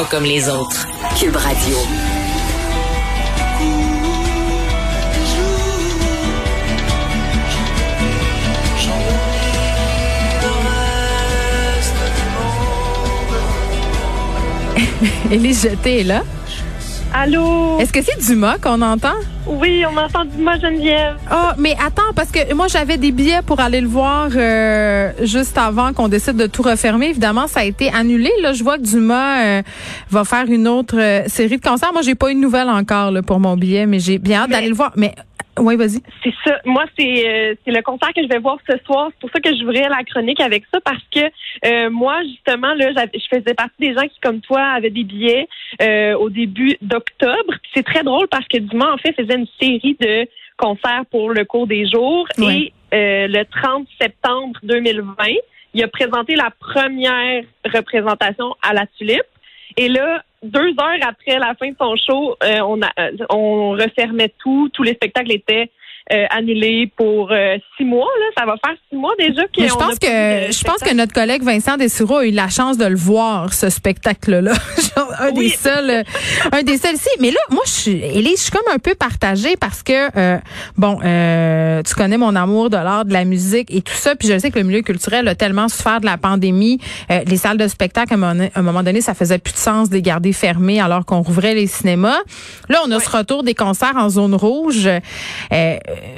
pas comme les autres. Cube Radio. Élise Jeté est là. Allô? Est-ce que c'est Dumas qu'on entend? Oui, on entend Dumas Geneviève. Oh, mais attends, parce que moi, j'avais des billets pour aller le voir euh, juste avant qu'on décide de tout refermer. Évidemment, ça a été annulé. Là, je vois que Dumas euh, va faire une autre euh, série de concerts. Moi, j'ai pas eu de nouvelles encore là, pour mon billet, mais j'ai bien hâte d'aller le voir. Mais oui, vas-y. C'est ça. Moi, c'est euh, c'est le concert que je vais voir ce soir. C'est pour ça que je voudrais la chronique avec ça parce que euh, moi, justement, là, je faisais partie des gens qui, comme toi, avaient des billets euh, au début d'octobre. C'est très drôle parce que Dumas, en fait, faisait une série de concerts pour le cours des jours et le 30 septembre 2020, il a présenté la première représentation à la Tulipe. Et là, deux heures après la fin de son show, euh, on, a, euh, on refermait tout. Tous les spectacles étaient euh, annulé pour euh, six mois. Là. Ça va faire six mois déjà que. je pense que je pense que notre collègue Vincent Dessureau a eu la chance de le voir ce spectacle-là. un des seuls, euh, un des seuls. Si, mais là, moi, je suis, Élise, je suis comme un peu partagée parce que bon, tu connais mon amour de l'art, de la musique et tout ça. Puis je sais que le milieu culturel a tellement souffert de la pandémie. les salles de spectacle, à un moment donné, ça faisait plus de sens de les garder fermées alors qu'on rouvrait les cinémas. Là, on a ce retour des concerts en zone rouge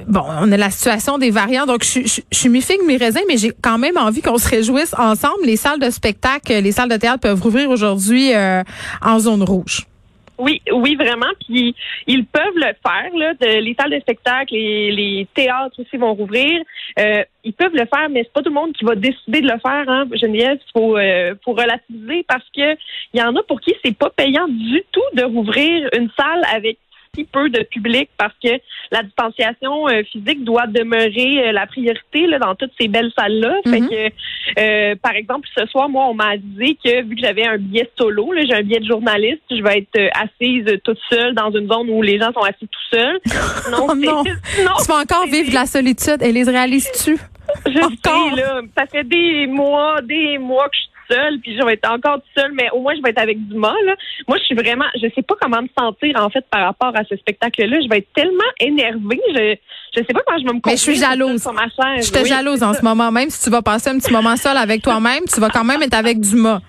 bon, on a la situation des variants, donc je, je, je suis mi-figue, mi-raisin, mais j'ai quand même envie qu'on se réjouisse ensemble. Les salles de spectacle, les salles de théâtre peuvent rouvrir aujourd'hui euh, en zone rouge. Oui, oui, vraiment. Puis ils peuvent le faire. Là, les salles de spectacle, et les théâtres aussi vont rouvrir. Euh, ils peuvent le faire, mais c'est pas tout le monde qui va décider de le faire. Hein, Geneviève, faut, euh, faut relativiser parce que il y en a pour qui c'est pas payant du tout de rouvrir une salle avec si peu de public parce que la distanciation euh, physique doit demeurer euh, la priorité là, dans toutes ces belles salles-là. Fait mhm. que, euh, par exemple, ce soir, moi, on m'a dit que vu que j'avais un billet solo, j'ai un billet de journaliste, je vais être assise toute seule dans une zone où les gens sont assis tout seuls. Non, oh non. tu vas encore vivre de la solitude. Et les réalises-tu? Je sais, là. Ça fait des mois, des mois que je seule, puis je vais être encore seule, mais au moins je vais être avec Dumas. Là. Moi, je suis vraiment, je sais pas comment me sentir en fait par rapport à ce spectacle-là. Je vais être tellement énervée. Je, je sais pas comment je vais me Mais je suis jalouse. Sur ma chaise. Je te jalouse en ce moment. Même si tu vas passer un petit moment seul avec toi-même, tu vas quand même être avec Dumas.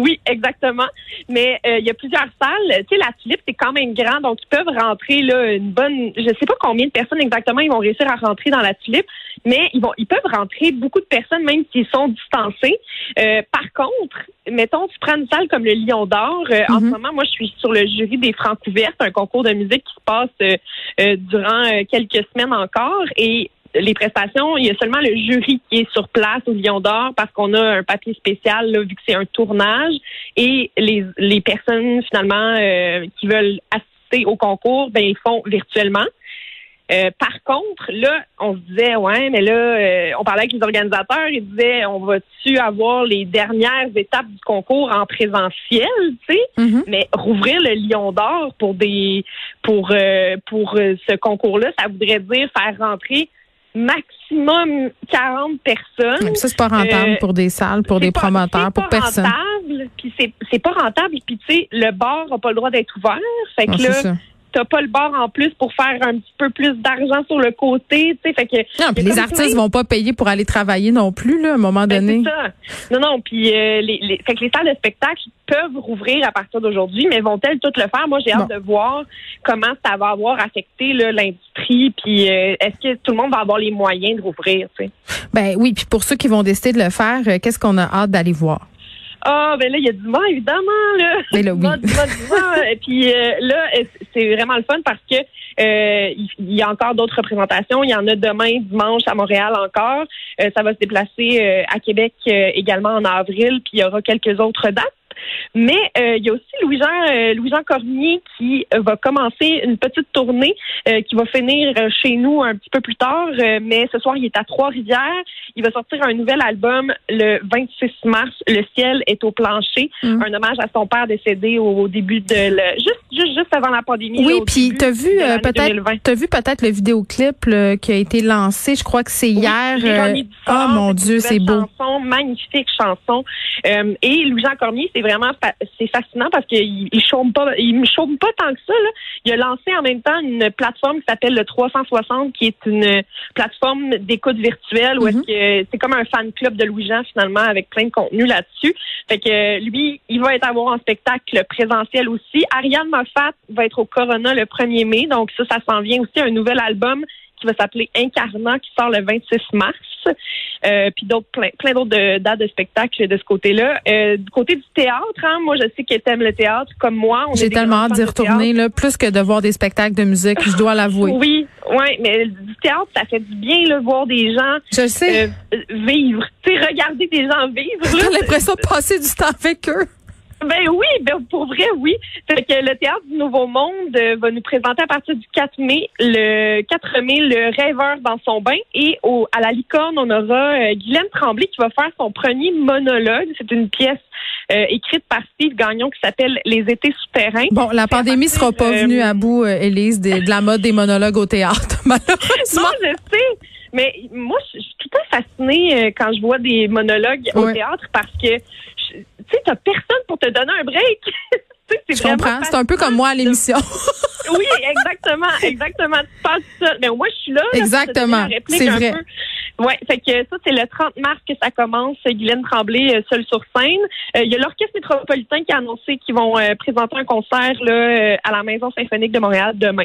Oui, exactement. Mais euh, il y a plusieurs salles. Tu sais, la tulipe, c'est quand même grand, donc ils peuvent rentrer là une bonne. Je sais pas combien de personnes exactement ils vont réussir à rentrer dans la tulipe, mais ils vont, ils peuvent rentrer beaucoup de personnes même s'ils sont distancés. Euh, par contre, mettons, tu prends une salle comme le Lion d'Or. Euh, en ce mhm. moment, moi, je suis sur le jury des Francs ouvertes, un concours de musique qui se passe durant quelques semaines encore, et les prestations, il y a seulement le jury qui est sur place au Lion d'Or parce qu'on a un papier spécial là, vu que c'est un tournage et les, les personnes finalement euh, qui veulent assister au concours, ben ils font virtuellement. Euh, par contre, là, on se disait, ouais, mais là, euh, on parlait avec les organisateurs, ils disaient, on va-tu avoir les dernières étapes du concours en présentiel, tu sais, mm-hmm. mais rouvrir le Lion d'Or pour des, pour pour ce concours-là, ça voudrait dire faire rentrer maximum 40 personnes. Mais ça, c'est pas rentable euh, pour des salles, pour des promoteurs, pour personne. C'est pas rentable, puis c'est pas rentable, puis tu sais, le bar n'a pas le droit d'être ouvert. Fait que là, t'as pas le bar en plus pour faire un petit peu plus d'argent sur le côté, tu sais, fait que non, puis les artistes vont pas payer pour aller travailler non plus là, à un moment ben, donné. Ça. Non, non, puis euh, les, les, fait que les salles de spectacle peuvent rouvrir à partir d'aujourd'hui, mais vont-elles toutes le faire? Moi, j'ai hâte de voir comment ça va avoir affecté l'industrie, puis euh, est-ce que tout le monde va avoir les moyens de rouvrir, tu sais? Ben oui, puis pour ceux qui vont décider de le faire, euh, qu'est-ce qu'on a hâte d'aller voir? Ah, ben là, il y a du vent, évidemment, là. Mais là, oui. du vent, du vent. Et puis euh, là, c'est vraiment le fun parce que euh, il y a encore d'autres représentations. Il y en a demain, dimanche, à Montréal encore. Euh, ça va se déplacer à Québec également en avril, puis il y aura quelques autres dates. Mais euh, il y a aussi Louis-Jean euh, Louis-Jean Cormier qui euh, va commencer une petite tournée qui va finir chez nous un petit peu plus tard. mais ce soir, il est à Trois-Rivières. Il va sortir un nouvel album le 26 mars. Le ciel est au plancher. Mm. Un hommage à son père décédé au début de le, juste juste juste avant la pandémie. Oui, puis t'as vu peut-être t'as vu peut-être le vidéoclip qui a été lancé, je crois que c'est hier. Euh, oh mon Dieu, c'est beau. Chanson, magnifique chanson. Euh, et Louis-Jean Cormier, c'est vraiment c'est fascinant parce qu'il il chôme pas il me chôme pas tant que ça là. Il a lancé en même temps une plateforme qui s'appelle le 360 qui est une plateforme d'écoute virtuelle où est-ce mm-hmm. que c'est comme un fan club de Louis-Jean finalement avec plein de contenu là-dessus. Fait que lui, il va être à voir en spectacle présentiel aussi. Ariane Moffat va être au Corona le 1er mai, donc ça, ça s'en vient aussi un nouvel album qui va s'appeler Incarnat, qui sort le 26 mars. Euh, puis d'autres plein, plein d'autres dates de spectacle de ce côté-là. Euh, du côté du théâtre, hein, moi je sais que t'aimes le théâtre comme moi. J'ai tellement hâte d'y retourner, là, plus que de voir des spectacles de musique, je dois l'avouer. oui, oui, mais du théâtre, ça fait du bien là, voir des gens je sais. Euh, vivre. Tu regarder des gens vivre. J'ai l'impression de passer du temps avec eux. Ben oui, ben pour vrai, oui. Fait que le Théâtre du Nouveau Monde euh, va nous présenter à partir du 4 mai, le 4 mai, le rêveur dans son bain. Et au, à la licorne, on aura euh, Guylaine Tremblay qui va faire son premier monologue. C'est une pièce euh, écrite par Steve Gagnon qui s'appelle Les étés souterrains. Bon, la pandémie sera pas venue à bout, Élise, de, la mode des monologues au théâtre, malheureusement. Non, je sais. Mais moi, je suis tout à fait fascinée quand je vois des monologues au théâtre parce que tu sais, t'as personne pour te donner un break. je comprends. C'est un peu comme moi à l'émission. oui, exactement, exactement. Tu passes ça. Mais moi, je suis là. Exactement. C'est vrai. Oui, fait que ça, c'est le 30 mars que ça commence. Guylaine Tremblay, euh, seule sur scène. Euh, il y a l'Orchestre métropolitain qui a annoncé qu'ils vont euh, présenter un concert là, à la Maison symphonique de Montréal demain.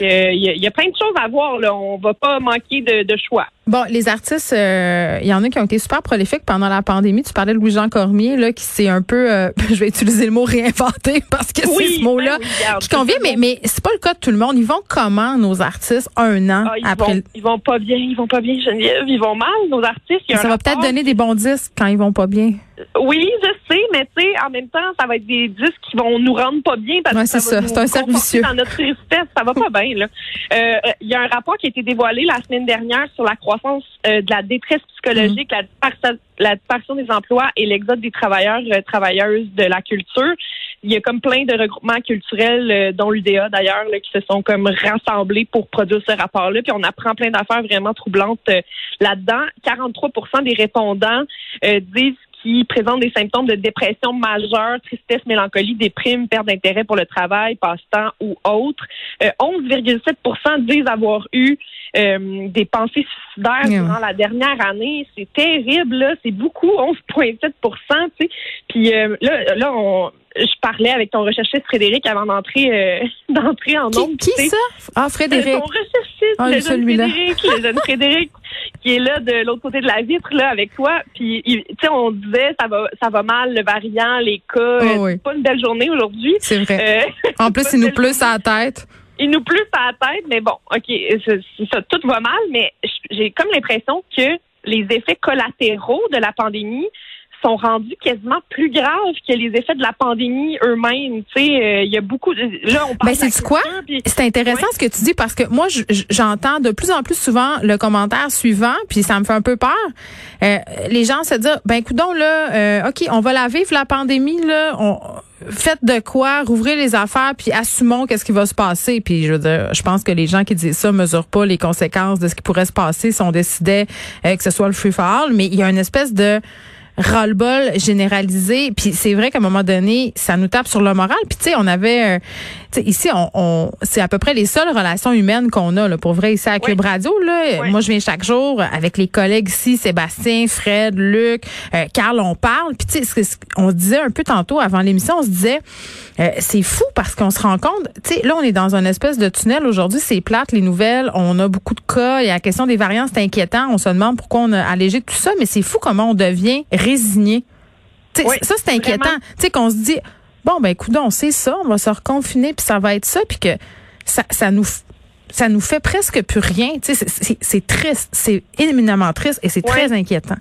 Il y, a plein de choses à voir. Là. On va pas manquer de choix. Bon, les artistes, il euh, y en a qui ont été super prolifiques pendant la pandémie. Tu parlais de Louis-Jean Cormier, là, qui s'est un peu, euh, je vais utiliser le mot réinventé parce que c'est ce mot-là ben qui convient, mais, mais c'est pas le cas de tout le monde. Ils vont comment, nos artistes, un an ah, ils après? Vont, ils vont pas bien, ils vont pas bien, Geneviève. Ils vont mal, nos artistes. ça va peut-être donner des bons disques quand ils vont pas bien. Oui, je sais, mais tu sais, en même temps, ça va être des disques qui vont nous rendre pas bien parce que ça, ça. c'est un servicieux. Dans notre tristesse, ça va pas bien, là. Euh, il y a un rapport qui a été dévoilé la semaine dernière sur la croissance de la détresse psychologique, mm. la, disparition, des emplois et l'exode des travailleurs euh, travailleuses de la culture. Il y a comme plein de regroupements culturels, euh, dont l'UDA d'ailleurs, qui se sont comme rassemblés pour produire ce rapport-là. Puis on apprend plein d'affaires vraiment troublantes euh, là-dedans. 43% des répondants disent qui présentent des symptômes de dépression majeure, tristesse, mélancolie, déprime, perte d'intérêt pour le travail, passe-temps ou autre. 11,7 disent avoir eu euh, des pensées suicidaires durant la dernière année. C'est terrible, là. C'est beaucoup, 11,7 tu sais. Puis euh, là, là, on, je parlais avec ton recherchiste Frédéric avant d'entrer euh, d'entrer en nombre. Qui, qui ça? Ah, Frédéric. Ton recherchiste, ah, le jeune Frédéric, le jeune Frédéric, qui est là de l'autre côté de la vitre, là, avec toi. Puis, tu sais, on disait, ça va, ça va mal, le variant, les cas. Oh, c'est pas une belle journée aujourd'hui. C'est vrai. en plus, il nous pleut à la tête il nous pleut à la tête, mais bon, OK, ça, tout va mal, mais j'ai comme l'impression que les effets collatéraux de la pandémie sont rendus quasiment plus graves que les effets de la pandémie eux-mêmes. Tu sais, euh, il y a beaucoup de... Là, on parle ben, c'est quoi? C'est intéressant ce que tu dis parce que moi, j'entends de plus en plus souvent le commentaire suivant, puis ça me fait un peu peur. Euh, les gens se disent, ben écoute là, euh, OK, on va la vivre, la pandémie, là, on faites de quoi, rouvrez les affaires, puis assumons qu'est-ce qui va se passer. Puis je veux dire, je pense que les gens qui disent ça mesurent pas les conséquences de ce qui pourrait se passer si on décidait que ce soit le free for all. Mais il y a une espèce de ras-le-bol généralisé. Puis c'est vrai qu'à un moment donné, ça nous tape sur le moral. Puis tu sais, on avait, euh, ici, on, c'est à peu près les seules relations humaines qu'on a, là, pour vrai, ici à Cube Radio. Là. Moi, je viens chaque jour avec les collègues ici, Sébastien, Fred, Luc, euh, Carl, on parle. Puis tu sais, on se disait un peu tantôt avant l'émission, on se disait, euh, c'est fou parce qu'on se rend compte, tu sais, là, on est dans une espèce de tunnel. Aujourd'hui, c'est plate, les nouvelles. On a beaucoup de cas. Il y a la question des variants, c'est inquiétant. On se demande pourquoi on a allégé tout ça, mais c'est fou comment on devient résigné. ça, c'est inquiétant. Tu sais, qu'on se dit, bon, ben, écoute, on sait ça, on va se reconfiner, puis ça va être ça, puis que ça, ça nous ça nous fait presque plus rien. Tu sais, c'est triste, c'est éminemment triste et c'est très inquiétant.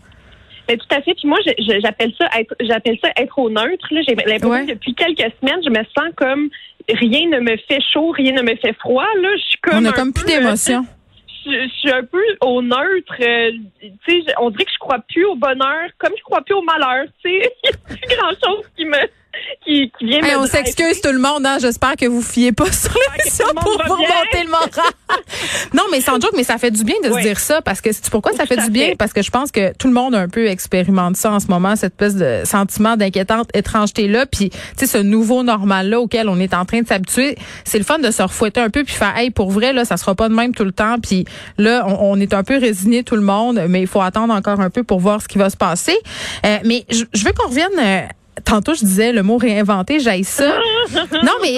Mais tout à fait. Puis moi, j'appelle ça être, j'appelle ça être au neutre. J'ai l'impression que depuis quelques semaines, je me sens comme rien ne me fait chaud, rien ne me fait froid. Là, je suis comme. On a comme plus d'émotion je, suis un peu au neutre. Euh, tu sais, on dirait que je crois plus au bonheur, comme je crois plus au malheur. Tu sais, il n'y a plus grand chose qui me qui, qui vient Hey, me on s'excuse tout le monde, hein. J'espère que vous fiez pas sur l'émission pour vous remonter le moral. non, mais sans joke, mais ça fait du bien de se dire ça parce que c'est pourquoi ça fait du bien fait. parce que je pense que tout le monde un peu expérimente ça en ce moment, cette espèce de sentiment d'inquiétante étrangeté là, puis tu sais ce nouveau normal là auquel on est en train de s'habituer, c'est le fun de se refouetter un peu puis faire hey pour vrai là, ça sera pas de même tout le temps puis là on, on est un peu résigné tout le monde, mais il faut attendre encore un peu pour voir ce qui va se passer. Euh, mais je, je veux qu'on revienne euh, Tantôt, je disais le mot réinventer, j'aille ça. non, mais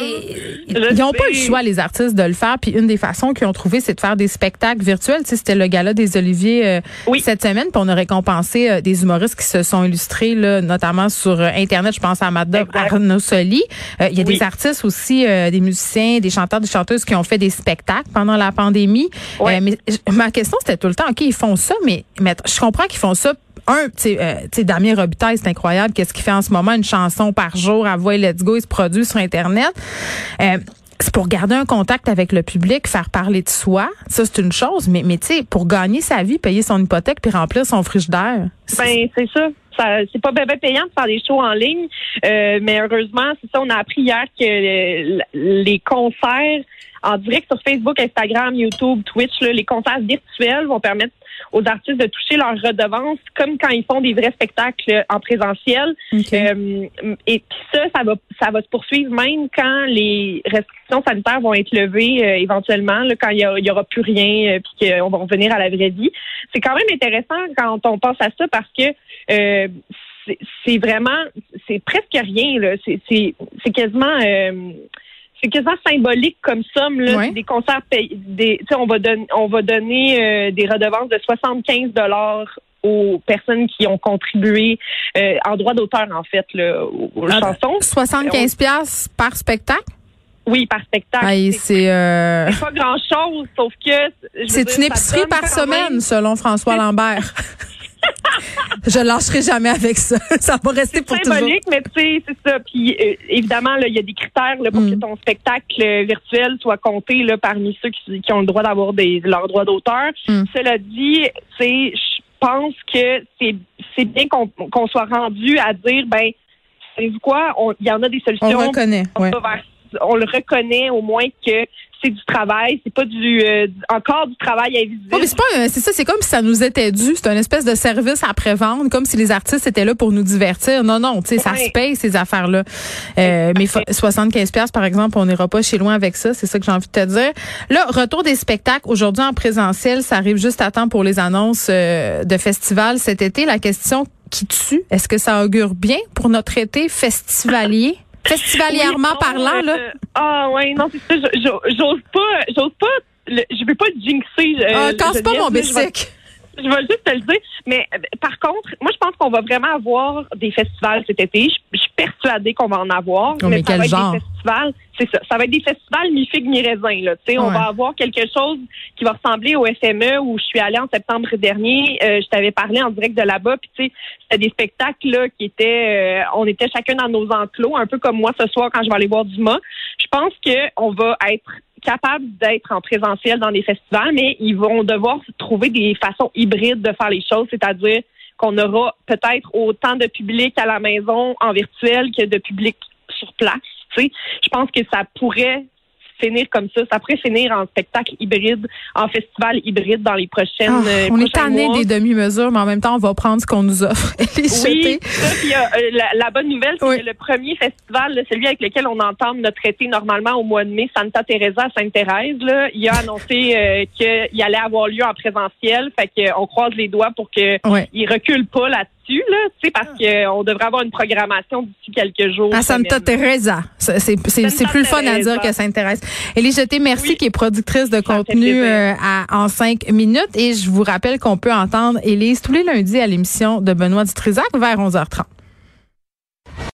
ils n'ont pas le sais. choix, les artistes, de le faire. Puis une des façons qu'ils ont trouvé, c'est de faire des spectacles virtuels. Tu sais, c'était le gala des Oliviers euh, Oui. cette semaine. Puis on a récompensé euh, des humoristes qui se sont illustrés, là, notamment sur euh, Internet. Je pense à Madame. Arnaud Soli. Euh, Il y a Oui. des artistes aussi, euh, des musiciens, des chanteurs, des chanteuses qui ont fait des spectacles pendant la pandémie. Ouais. Euh, mais ma question, c'était tout le temps, OK, ils font ça, mais, mais je comprends qu'ils font ça un, tu sais, euh, tu sais, Damien Robitaille, c'est incroyable. Qu'est-ce qu'il fait en ce moment? Une chanson par jour à voix et let's go. Il se produit sur Internet. Euh, c'est pour garder un contact avec le public, faire parler de soi. Ça, c'est une chose. Mais, mais tu sais, pour gagner sa vie, payer son hypothèque puis remplir son frigidaire. Ben, c'est ça. ça c'est pas bien payant de faire des shows en ligne. Euh, mais heureusement, c'est ça, on a appris hier que les concerts en direct sur Facebook, Instagram, YouTube, Twitch, là, les concerts virtuels vont permettre aux artistes de toucher leur redevance comme quand ils font des vrais spectacles en présentiel. Euh, et puis ça, ça va, ça va se poursuivre même quand les restrictions sanitaires vont être levées euh, éventuellement, là, quand il y, aura plus rien, euh, puis qu'on va revenir à la vraie vie. C'est quand même intéressant quand on pense à ça parce que euh, c'est- vraiment, c'est presque rien. C'est quasiment. C'est quasiment symbolique comme somme là, Ouais. Des concerts payés, des on va donner on va donner euh, des redevances de 75 dollars aux personnes qui ont contribué euh, en droit d'auteur en fait là, aux, aux Ah, chansons. 75 pièces par spectacle? Oui, par spectacle. C'est euh, c'est pas grand chose, sauf que c'est une épicerie par semaine, même- selon François Lambert. Je lâcherai jamais avec ça. Ça va rester pour toujours. symbolique, mais tu sais, c'est ça. Puis euh, évidemment, il y a des critères là, pour Mm. que ton spectacle euh, virtuel soit compté là, parmi ceux qui, qui ont le droit d'avoir des leurs droits d'auteur. Mm. Cela dit, sais, je pense que c'est c'est bien qu'on qu'on soit rendu à dire ben savez-vous quoi, On- il y en a des On solutions. reconnaît. on, Ouais. va vers- on le reconnaît au moins que c'est du travail, c'est pas du euh, encore du travail invisible. Ouais, mais c'est pas un- c'est ça, c'est comme si ça nous était dû. C'est une espèce de service après-vente, comme si les artistes étaient là pour nous divertir. Non, non, tu sais, ça se paye ces affaires-là. Euh, mais fa- 75 pièces par exemple, on n'ira pas chez loin avec ça. C'est ça que j'ai envie de te dire. Là, retour des spectacles aujourd'hui en présentiel, ça arrive juste à temps pour les annonces euh, de festivals cet été. La question qui tue, est-ce que ça augure bien pour notre été festivalier? Festivalièrement Oui, parlant, là. euh, ah ouais, non, c'est ça. J'ose pas, j'ose pas. le- je veux pas jinxer. euh, Ah, casse pas mon vais- bicycle. Je vais juste te le dire. Mais euh, par contre, moi, je pense qu'on va vraiment avoir des festivals cet été. Je suis persuadée qu'on va en avoir. Oh, mais ça quel va être genre? des festivals. C'est ça. Ça va être des festivals mi-figue, mi-raisin. Là. Tu sais, On va avoir quelque chose qui va ressembler au FME où je suis allée en septembre dernier. Euh, je t'avais parlé en direct de là-bas. Puis tu sais, c'était des spectacles là, qui étaient. euh, on était chacun dans nos enclos, un peu comme moi ce soir quand je vais aller voir Dumas. Je pense qu'on va être capable d'être en présentiel dans des festivals, mais ils vont devoir trouver des façons hybrides de faire les choses, c'est-à-dire qu'on aura peut-être autant de public à la maison en virtuel que de public sur place. Tu sais, je pense que ça pourrait finir comme ça. Ça pourrait finir en spectacle hybride, en festival hybride dans les prochaines. Ah, euh, on est tanné des demi-mesures, mais en même temps, on va prendre ce qu'on nous offre. Les Oui, ça, puis, euh, la, la bonne nouvelle, c'est Oui. que le premier festival, celui avec lequel on entame notre été normalement au mois de mai, Santa Teresa à Sainte-Thérèse, là, il a annoncé euh, qu'il allait avoir lieu en présentiel. Fait qu'on croise les doigts pour qu'il Ouais. recule pas là-dessus, là, tu sais, parce qu'on devrait avoir une programmation d'ici quelques jours. À Santa semaines. Teresa. Ça, C'est plus le fun à Teresa. dire que Sainte-Thérèse. Élie Jeté, merci, Oui. qui est productrice de contenu euh, à, en cinq minutes. Et je vous rappelle qu'on peut entendre Élise tous les lundis à l'émission de Benoît Dutrisac vers 11h30.